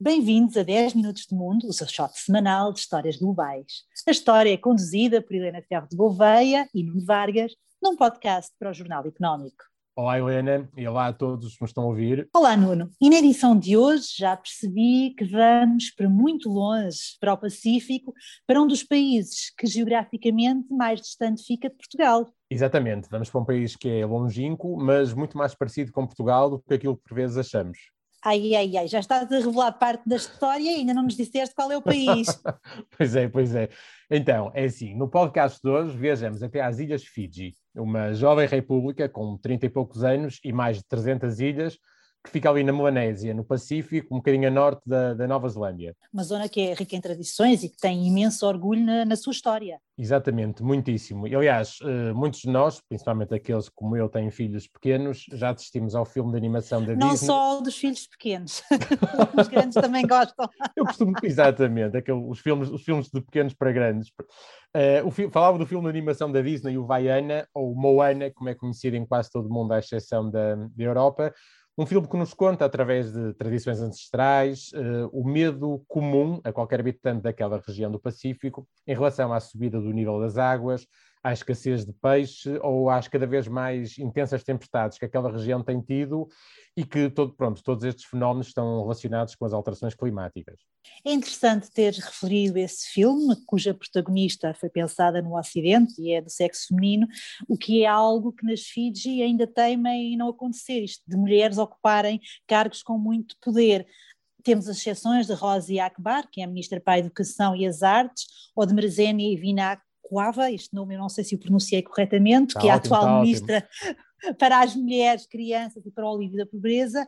Bem-vindos a 10 Minutos de Mundo, o seu shot semanal de histórias globais. A história é conduzida por Helena Ferro de Gouveia e Nuno Vargas, num podcast para o Jornal Económico. Olá Helena e olá a todos que nos estão a ouvir. Olá Nuno, e na edição de hoje já percebi que vamos para muito longe, para o Pacífico, para um dos países que geograficamente mais distante fica de Portugal. Exatamente, vamos para um país que é longínquo, mas muito mais parecido com Portugal do que aquilo que por vezes achamos. Ai, ai, ai, já estás a revelar parte da história e ainda não nos disseste qual é o país. pois é, pois é. Então, é assim, no podcast de hoje viajamos até às Ilhas Fiji, uma jovem república com 30 e poucos anos e mais de 300 ilhas, que fica ali na Melanésia, no Pacífico, um bocadinho a norte da, da, Nova Zelândia. Uma zona que é rica em tradições e que tem imenso orgulho na, na sua história. Exatamente, muitíssimo. E, aliás, uh, muitos de nós, principalmente aqueles como eu têm filhos pequenos, já assistimos ao filme de animação da Não Disney. Não só dos filhos pequenos, os grandes também gostam. eu costumo, exatamente, aquele, os, filmes, os filmes de pequenos para grandes. Uh, o, falava do filme de animação da Disney, o Vaiana, ou Moana, como é conhecido em quase todo o mundo, à exceção da, da Europa um filme que nos conta, através de tradições ancestrais, uh, o medo comum a qualquer habitante daquela região do Pacífico em relação à subida do nível das águas, à escassez de peixe ou às cada vez mais intensas tempestades que aquela região tem tido e que todo, pronto, todos estes fenómenos estão relacionados com as alterações climáticas. É interessante ter referido esse filme, cuja protagonista foi pensada no Ocidente e é do sexo feminino, o que é algo que nas Fiji ainda temem não acontecer, isto de mulheres ocuparem cargos com muito poder. Temos as exceções de Rosi Akbar, que é a Ministra para a Educação e as Artes, ou de Merzeni Vinak Este nome eu não sei se o pronunciei corretamente, tá que é a atual tá ministra para as mulheres, crianças e para o alívio da pobreza.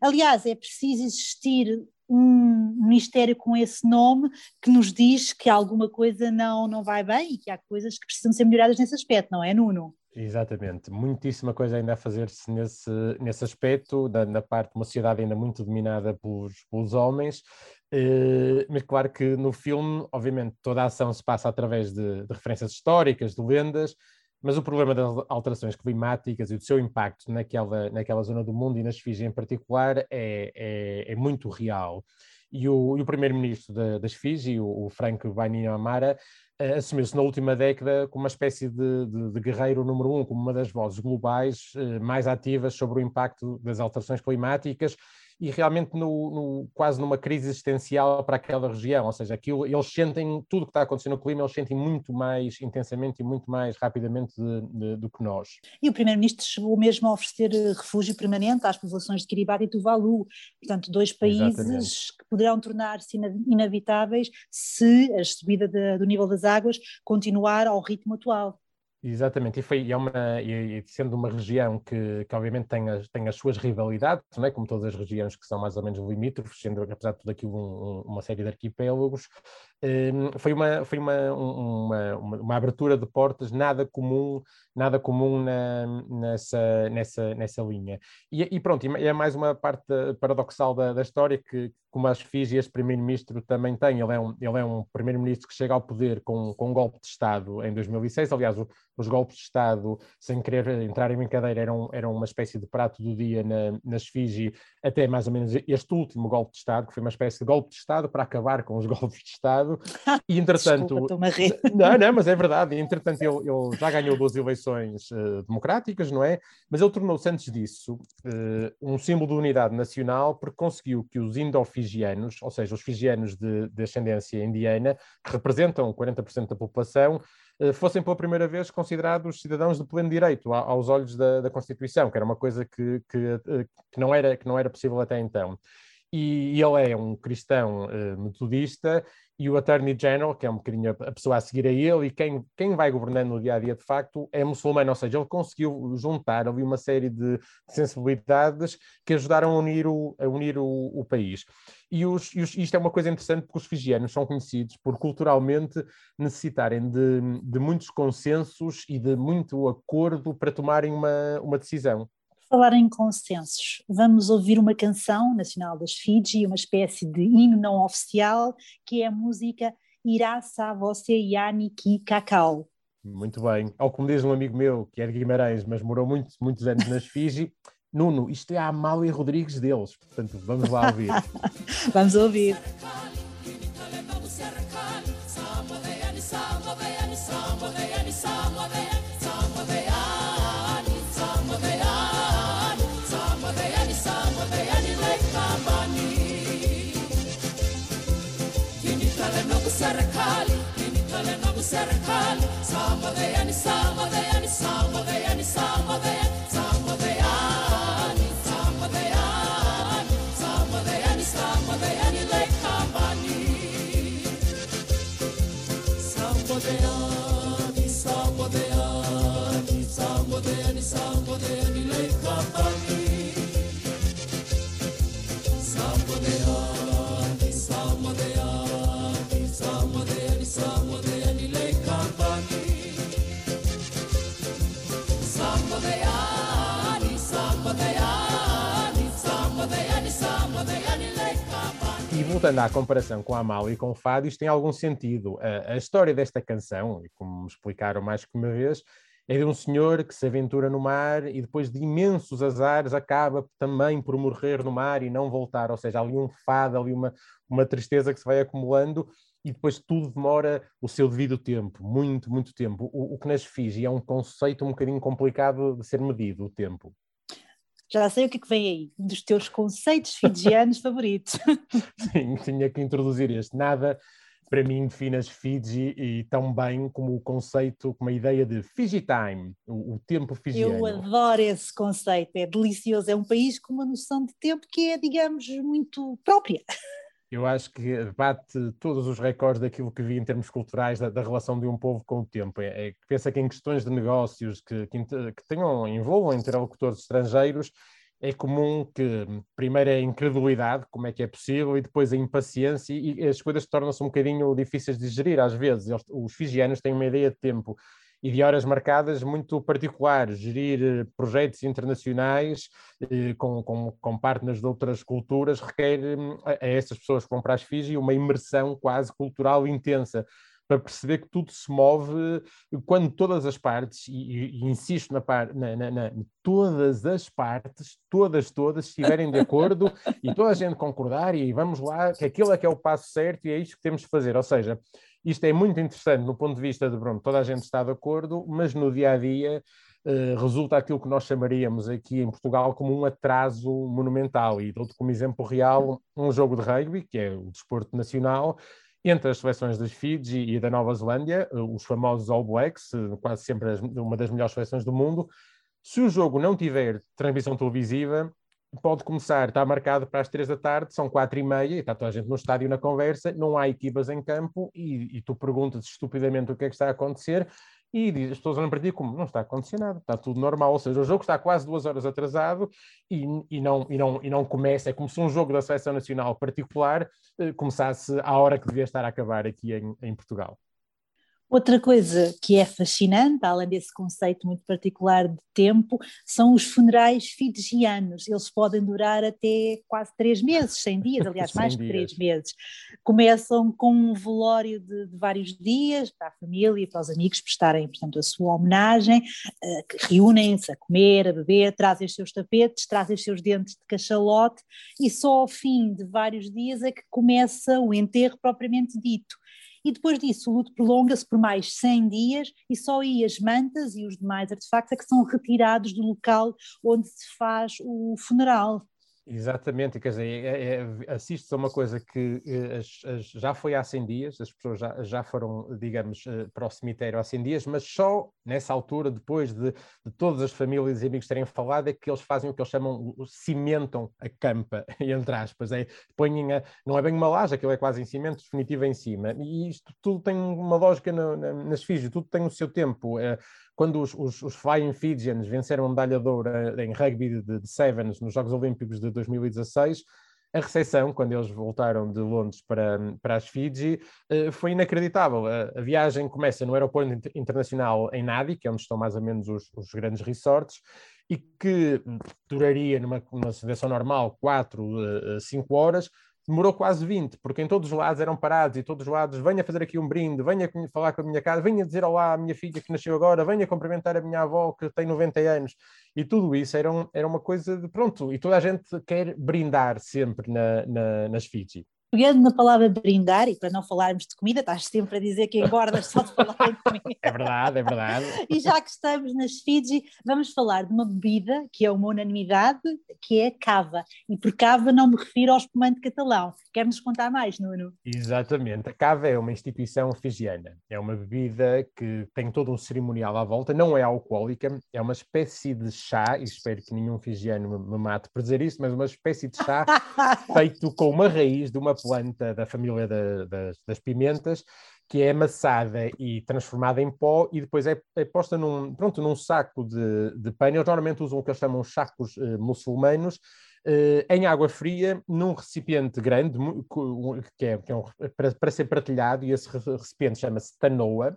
Aliás, é preciso existir um ministério com esse nome que nos diz que alguma coisa não, não vai bem e que há coisas que precisam ser melhoradas nesse aspecto, não é, Nuno? Exatamente, muitíssima coisa ainda a fazer-se nesse, nesse aspecto, da, na parte de uma sociedade ainda muito dominada pelos, pelos homens, eh, mas claro que no filme, obviamente, toda a ação se passa através de, de referências históricas, de lendas, mas o problema das alterações climáticas e do seu impacto naquela, naquela zona do mundo e nas Fiji em particular é, é, é muito real. E o, o primeiro-ministro das Fiji, o, o Frank Bainiamara, uh, assumiu-se na última década como uma espécie de, de, de, guerreiro número um, como uma das vozes globais uh, mais ativas sobre o impacto das alterações climáticas e realmente no, no, quase numa crise existencial para aquela região, ou seja, aquilo, eles sentem tudo o que está acontecendo no clima, eles sentem muito mais intensamente e muito mais rapidamente de, de, do que nós. E o Primeiro-Ministro chegou mesmo a oferecer refúgio permanente às populações de Kiribati e Tuvalu, portanto dois países Exatamente. que poderão tornar-se inabitáveis se a subida de, do nível das águas continuar ao ritmo atual. Exatamente, e, foi, e, é uma, e, e sendo uma região que, que obviamente tem as, tem as suas rivalidades, não é? como todas as regiões que são mais ou menos limítrofes, sendo apesar de tudo aquilo um, um, uma série de arquipélagos, foi, uma, foi uma, uma, uma, abertura de portas nada comum, nada comum na, nessa, nessa, nessa linha. E, e pronto, é mais uma parte paradoxal da, da história que, como as Fiji, este primeiro-ministro também tem. Ele é um, ele é um primeiro-ministro que chega ao poder com, com um golpe de Estado em 2006. Aliás, o, os golpes de Estado, sem querer entrar em brincadeira, eram, eram uma espécie de prato do dia na, nas Fiji, até mais ou menos este último golpe de Estado, que foi uma espécie de golpe de Estado para acabar com os golpes de Estado. E entretanto. Desculpa, não, não, mas é verdade. Entretanto, ele, ele já ganhou duas eleições uh, democráticas, não é? Mas ele tornou-se, antes disso, uh, um símbolo de unidade nacional, porque conseguiu que os indo figianos, ou seja, os figianos de, de ascendência indiana, que representam 40% da população, eh, fossem pela primeira vez considerados cidadãos de pleno direito aos olhos da, da Constituição, que era uma coisa que, que, que, não era, que não era possível até então. E, ele é um cristão uh, metodista e o Attorney General, que é um bocadinho a pessoa a seguir a ele, e quem, quem vai governando no dia a dia de facto é muçulmano, ou seja, ele conseguiu juntar ali uma série de sensibilidades que ajudaram a unir o, a unir o, o país. E, os, e os, isto é uma coisa interessante porque os fijianos são conhecidos por culturalmente necessitarem de, de muitos consensos e de muito acordo para tomarem uma, uma decisão falar em consensos, vamos ouvir uma canção nacional das Fiji, uma espécie de hino não oficial, que é a música Irá Sa Você Yani Ki Cacau. Muito bem. Ou como diz um amigo meu, que é de Guimarães, mas morou muitos, muitos anos nas Fiji, Nuno, isto é a Amália Rodrigues deles. Portanto, vamos lá ouvir. vamos ouvir. serikali, samba the yani, samba the samba voltando à comparação com a Amália e com o Fado, isto tem algum sentido. A, a, história desta canção, e como me explicaram mais que uma vez, é de um senhor que se aventura no mar e depois de imensos azares acaba também por morrer no mar e não voltar. Ou seja, ali um fado, ali uma, uma tristeza que se vai acumulando e depois tudo demora o seu devido tempo, muito, muito tempo. O, o que nas Fiji é um conceito um bocadinho complicado de ser medido, o tempo. Já sei o que, é que vem aí, um dos teus conceitos fijianos favoritos. Sim, tinha que introduzir este. Nada para mim define as Fiji e tão bem como o conceito, como a ideia de Fiji Time, o, o tempo fijiano. Eu adoro esse conceito, é delicioso, é um país com uma noção de tempo que é, digamos, muito própria eu acho que bate todos os recordes daquilo que vi em termos culturais da, da relação de um povo com o tempo. É, é, pensa que em questões de negócios que, que, que tenham, envolvam interlocutores estrangeiros, é comum que primeiro a incredulidade, como é que é possível, e depois a impaciência, e as coisas tornam-se um bocadinho difíceis de gerir às vezes. Eles, os fijianos têm uma ideia de tempo e de horas marcadas muito particulares. Gerir eh, projetos internacionais eh, com, com, com partners de outras culturas requer hum, a, a essas pessoas que vão para as Fiji uma imersão quase cultural intensa para perceber que tudo se move quando todas as partes, e, e insisto na, par, na, na, na, todas as partes, todas, todas, estiverem de acordo e toda a gente concordar e vamos lá, que aquilo é que é o passo certo e é isto que temos de fazer. Ou seja, isto é muito interessante no ponto de vista de, pronto, toda a gente está de acordo, mas no dia a dia uh, resulta aquilo que nós chamaríamos aqui em Portugal como um atraso monumental. E dou-te como exemplo real um jogo de rugby, que é o desporto nacional, entre as seleções das Fiji e da Nova Zelândia, eh, os famosos All Blacks, eh, quase sempre uma das melhores seleções do mundo. Se o jogo não tiver transmissão televisiva, pode começar, está marcado para as três da tarde, são quatro e meia, e está toda a gente no estádio na conversa, não há equipas em campo, e, e tu perguntas estupidamente o que é que está a acontecer, e diz, as pessoas olham para ti como não está a acontecer nada, está tudo normal, ou seja, o jogo está quase duas horas atrasado e, e, não, e, não, e não começa, é como se um jogo da seleção nacional particular eh, começasse à hora que devia estar a acabar aqui em, em Portugal. Outra coisa que é fascinante, além desse conceito muito particular de tempo, são os funerais fijianos. Eles podem durar até quase três meses, 100 dias, aliás, mais de três meses. Começam com um velório de, de, vários dias para a família e para os amigos prestarem, portanto, a sua homenagem, uh, reúnem-se a comer, a beber, trazem os seus tapetes, trazem os seus dentes de cachalote e só ao fim de vários dias é que começa o enterro propriamente dito e depois disso o luto prolonga-se por mais 100 dias e só aí as mantas e os demais artefactos é que são retirados do local onde se faz o funeral. Exatamente, quer dizer, é, é, assiste a uma coisa que eh, as, as, já foi há 100 dias, as pessoas já, já foram, digamos, eh, para o cemitério há 100 dias, mas só nessa altura, depois de, de todas as famílias e amigos terem falado, é que eles fazem o que eles chamam, cimentam a campa, entre aspas, é, põem a, não é bem uma laje, aquilo é quase em cimento definitivo em cima, e isto tudo tem uma lógica no, na, nas Fiji, tudo tem o seu tempo, é, quando os, os, os Flying Fijians venceram a medalha de ouro em rugby de, de Sevens nos Jogos Olímpicos de 2016, a recepção, quando eles voltaram de Londres para, para as Fiji, eh, foi inacreditável. A, a, viagem começa no aeroporto internacional em Nadi, que é onde estão mais ou menos os, os grandes resorts, e que duraria, numa, numa situação normal, 4 a 5 horas, demorou quase 20, porque em todos os lados eram parados e todos os lados, venha fazer aqui um brinde, venha falar com a minha casa, venha dizer olá à minha filha que nasceu agora, venha cumprimentar a minha avó que tem 90 anos. E tudo isso era, um, era uma coisa de pronto, e toda a gente quer brindar sempre na, na, nas Fiji pegando na palavra brindar, e para não falarmos de comida, estás sempre a dizer que engordas só de falar em comida. É verdade, é verdade. e já que estamos nas Fiji, vamos falar de uma bebida que é uma unanimidade, que é cava. E por cava não me refiro ao espumante catalão. Quer-nos contar mais, Nuno? Exatamente. A cava é uma instituição fijiana. É uma bebida que tem todo um cerimonial à volta, não é alcoólica, é uma espécie de chá, e espero que nenhum fijiano me mate por dizer isso, mas uma espécie de chá feito com uma raiz de uma planta da família da, das, das, pimentas, que é amassada e transformada em pó e depois é, é posta num, pronto, num saco de, de pano. Eles normalmente usam o que eles chamam sacos uh, muçulmanos, uh, em água fria, num recipiente grande, que é, que é um, para, para ser partilhado, e esse recipiente chama-se tanoa.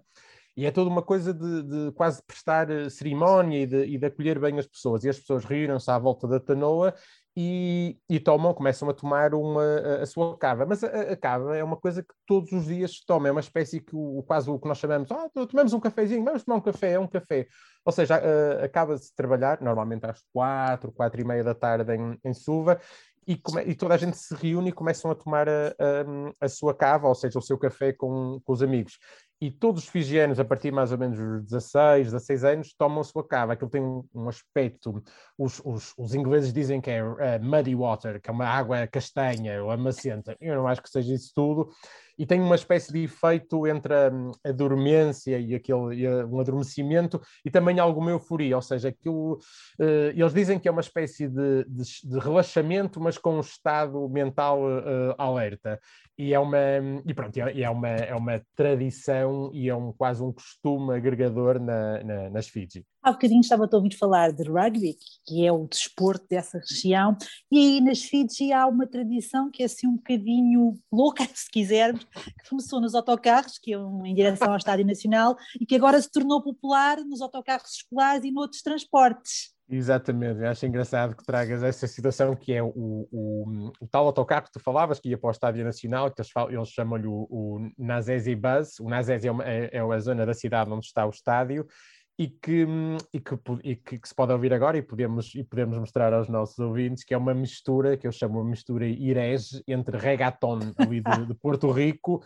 E é toda uma coisa de, de quase prestar eh, cerimónia e de, e de, acolher bem as pessoas. E as pessoas reúnem-se à volta da tanoa e, e, tomam, começam a tomar uma, a, sua cava. Mas a, a, cava é uma coisa que todos os dias se toma, é uma espécie que o, quase o que nós chamamos, ah, tomamos um cafezinho, vamos tomar um café, é um café. Ou seja, acaba-se de trabalhar, normalmente às quatro, quatro e meia da tarde em, em Suva, e, come, e, toda a gente se reúne e começam a tomar a, a, a, sua cava, ou seja, o seu café com, com os amigos e todos os fijianos, a partir mais ou menos dos 16, 16 anos, tomam sua cava. Aquilo tem um, um aspecto, os, os, os, ingleses dizem que é uh, muddy water, que é uma água castanha ou amacenta. Eu não acho que seja isso tudo. E tem uma espécie de efeito entre a, a dormência e, aquele, e a, um adormecimento e também alguma euforia, ou seja, aquilo, uh, eles dizem que é uma espécie de, de, de relaxamento, mas com um estado mental uh, alerta e é uma e pronto é, é uma é uma tradição e é um quase um costume agregador na, na, nas Fiji. Há bocadinho estava a ouvir falar de rugby, que é o desporto dessa região, e aí nas Fiji há uma tradição que é assim um bocadinho louca, se quisermos, que começou nos autocarros, que é um, em direção ao Estádio Nacional, e que agora se tornou popular nos autocarros escolares e noutros transportes. Exatamente, eu acho engraçado que tragas essa situação que é o, o, o tal autocarro que tu falavas, que ia para o Estádio Nacional, que eles, eles chamam-lhe o, o Nazesi Bus. O Nazesi é, uma, é, é a zona da cidade onde está o estádio e que, e que, e que, que, se pode ouvir agora e podemos, e podemos mostrar aos nossos ouvintes que é uma mistura, que eu chamo uma mistura irege entre reggaeton ali de, de Porto Rico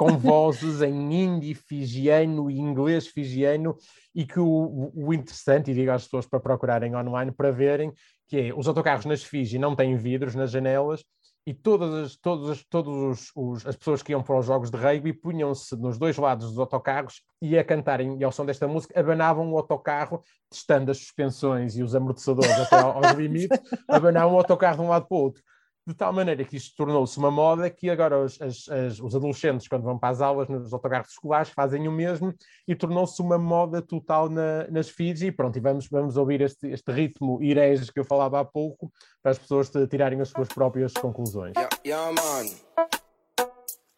com vozes em hindi fijiano e inglês fijiano, e que o, o, interessante, e digo às pessoas para procurarem online para verem, que é os autocarros nas Fiji não têm vidros nas janelas, e todas as, todas as, todos os, os, as pessoas que iam para os jogos de rugby punham-se nos dois lados dos autocarros e a cantarem, e ao som desta música, abanavam o autocarro, testando as suspensões e os amortecedores até aos limites, abanavam o autocarro de um lado para o outro de tal maneira que isto tornou-se uma moda que agora os, as, as, os, adolescentes, quando vão para as aulas nos autocarros escolares, fazem o mesmo e tornou-se uma moda total na, nas Fiji. E pronto, e vamos, vamos ouvir este, este ritmo irege que eu falava há pouco para as pessoas tirarem as suas próprias conclusões. Yeah, yeah man.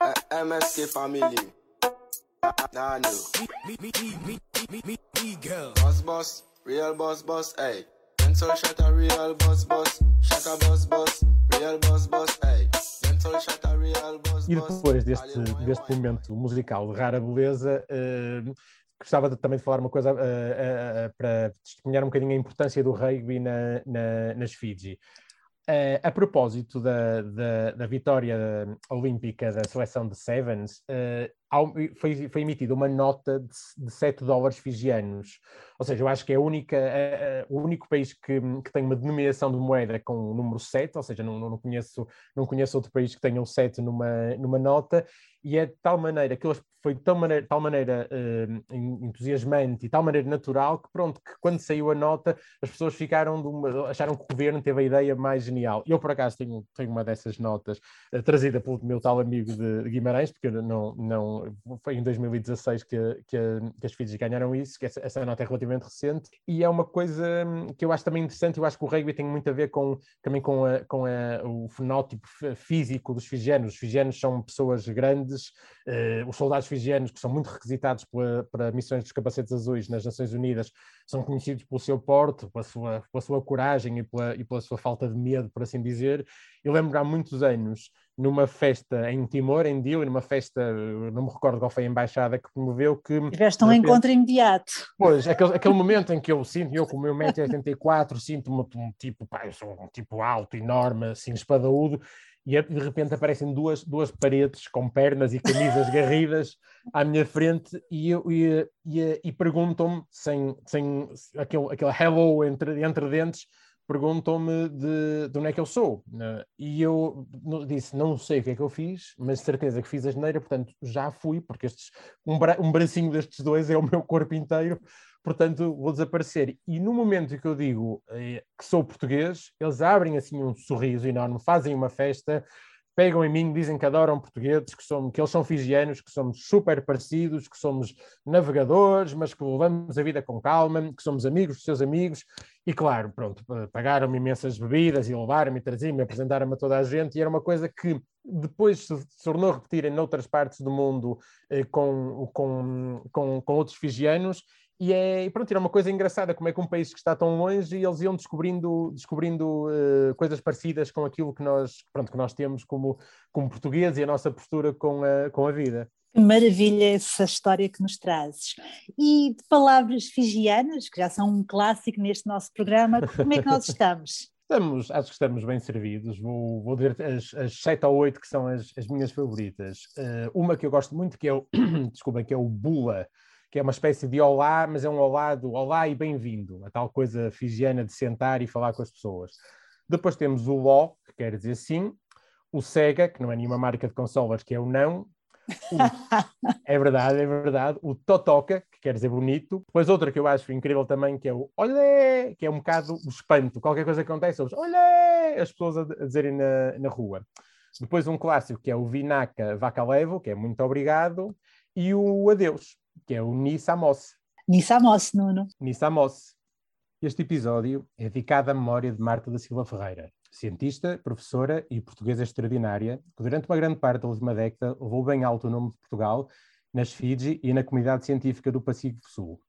Uh, MSK family. Nano. Me, me, me, me, me, me, girl. Boss, boss, real boss, boss, hey. Pencil shot a real boss, boss. Shot a boss, boss. E depois deste, deste momento musical de rara beleza, uh, gostava de, também de falar uma coisa uh, uh, para testemunhar um bocadinho a importância do rugby na, na, nas Fiji. A propósito da, da, da, vitória olímpica da seleção de Sevens, foi, foi, emitida uma nota de, de 7 dólares fijianos. Ou seja, eu acho que é a única, uh, o único país que, que, tem uma denominação de moeda com o número 7, ou seja, não, não, conheço, não conheço outro país que tenha o 7 numa, numa nota, e é de tal maneira que foi de tal maneira, tal maneira uh, entusiasmante e tal maneira natural que pronto, que quando saiu a nota as pessoas ficaram uma, acharam que o governo teve a ideia mais genial. Eu por acaso tenho, tenho uma dessas notas uh, trazida pelo meu tal amigo de, Guimarães, porque não, não foi em 2016 que, que, que as filhas ganharam isso, que essa, essa, nota é relativamente recente, e é uma coisa hum, que eu acho também interessante, eu acho que o rugby tem muito a ver com, também com, a, com a, o fenótipo físico dos fijianos. Os fijianos são pessoas grandes uh, os soldados fijianos, que são muito requisitados para missões dos capacetes azuis nas Nações Unidas, são conhecidos pelo seu porte, pela sua, pela sua coragem e pela, e pela sua falta de medo, por assim dizer. Eu lembro há muitos anos, numa festa em Timor, em Dili, numa festa, não me recordo qual foi a embaixada que promoveu, que... Tiveste um repente, encontro imediato. Pois, aquele, aquele momento em que eu sinto, eu com o meu 1,84m, sinto-me um tipo, pá, eu sou um tipo alto, enorme, assim, espadaúdo, e de repente aparecem duas, duas paredes com pernas e camisas garridas à minha frente e, eu, e, e, e perguntam-me, sem, sem aquele, aquele hello entre, entre dentes, perguntam-me de, de onde é que eu sou. Né? E eu disse, não sei o que é que eu fiz, mas certeza que fiz a geneira, portanto já fui, porque estes, um, bra um bracinho destes dois é o meu corpo inteiro, portanto vou desaparecer. E no momento que eu digo eh, que sou português, eles abrem assim um sorriso enorme, fazem uma festa, pegam em mim, dizem que adoram portugueses, que, somos, que eles são fijianos, que somos super parecidos, que somos navegadores, mas que levamos a vida com calma, que somos amigos dos seus amigos. E claro, pronto, pagaram-me imensas bebidas e levaram-me, traziam-me, apresentaram-me a toda a gente, e era uma coisa que depois se, tornou a repetir em noutras partes do mundo eh, com, com, com, com outros fijianos, e é, pronto, era uma coisa engraçada, como é que um país que está tão longe e eles iam descobrindo, descobrindo uh, coisas parecidas com aquilo que nós, pronto, que nós temos como, como portugueses e a nossa postura com a, com a vida. Que maravilha essa história que nos trazes. E de palavras figianas, que já são um clássico neste nosso programa, como é que nós estamos? Estamos, acho que estamos bem servidos. Vou, vou dizer as, as sete ou oito que são as, as minhas favoritas. Uh, uma que eu gosto muito, que é o, desculpem, que é o Bula que é uma espécie de olá, mas é um olá do olá e bem-vindo, a tal coisa figiana de sentar e falar com as pessoas. Depois temos o Ló, que quer dizer sim, o Sega, que não é nenhuma marca de consolas, que é o não, o... é verdade, é verdade, o Totoca, que quer dizer bonito. Depois outra que eu acho incrível também, que é o Olé, que é um bocado o espanto, qualquer coisa que acontece, eles Olé, as pessoas a, dizerem na, na rua. Depois um clássico que é o Vinaka Vaca Levo, que é muito obrigado, e o Adeus, que é o Nissamos. Nissamos, Nuno. Nissamos. Este episódio é dedicado à memória de Marta da Silva Ferreira, cientista, professora e portuguesa extraordinária, que durante uma grande parte da última década levou bem alto o nome de Portugal nas Fiji e na comunidade científica do Pacífico Sul.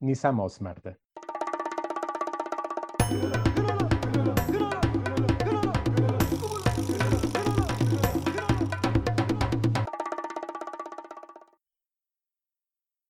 Nissamos, Marta.